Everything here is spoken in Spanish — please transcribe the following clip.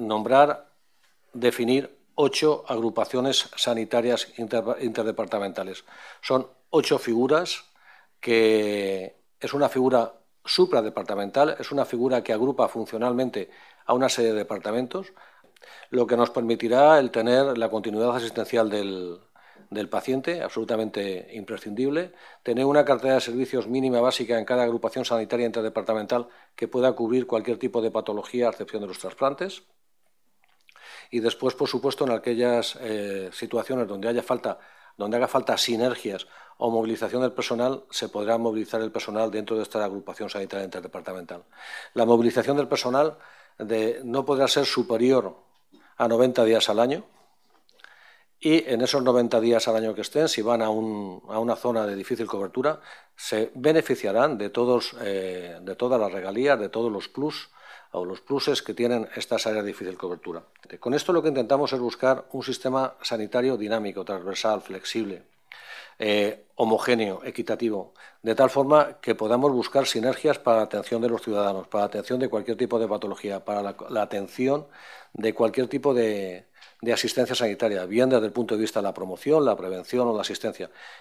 nombrar, definir ocho agrupaciones sanitarias interdepartamentales. Son ocho figuras que es una figura supradepartamental, es una figura que agrupa funcionalmente a una serie de departamentos, lo que nos permitirá el tener la continuidad asistencial del, del paciente, absolutamente imprescindible, tener una cartera de servicios mínima básica en cada agrupación sanitaria interdepartamental que pueda cubrir cualquier tipo de patología, a excepción de los trasplantes. Y después, por supuesto, en aquellas eh, situaciones donde haya falta, donde haga falta sinergias o movilización del personal, se podrá movilizar el personal dentro de esta agrupación sanitaria interdepartamental. La movilización del personal no podrá ser superior a 90 días al año, y en esos 90 días al año que estén, si van a, una zona de difícil cobertura, se beneficiarán de, todos, eh, de todas las regalías, de todos los plus o los pluses que tienen estas áreas de difícil cobertura. Con esto lo que intentamos es buscar un sistema sanitario dinámico, transversal, flexible, eh, homogéneo, equitativo, de tal forma que podamos buscar sinergias para la atención de los ciudadanos, para la atención de cualquier tipo de patología, para la atención de cualquier tipo de, de asistencia sanitaria, bien desde el punto de vista de la promoción, la prevención o la asistencia.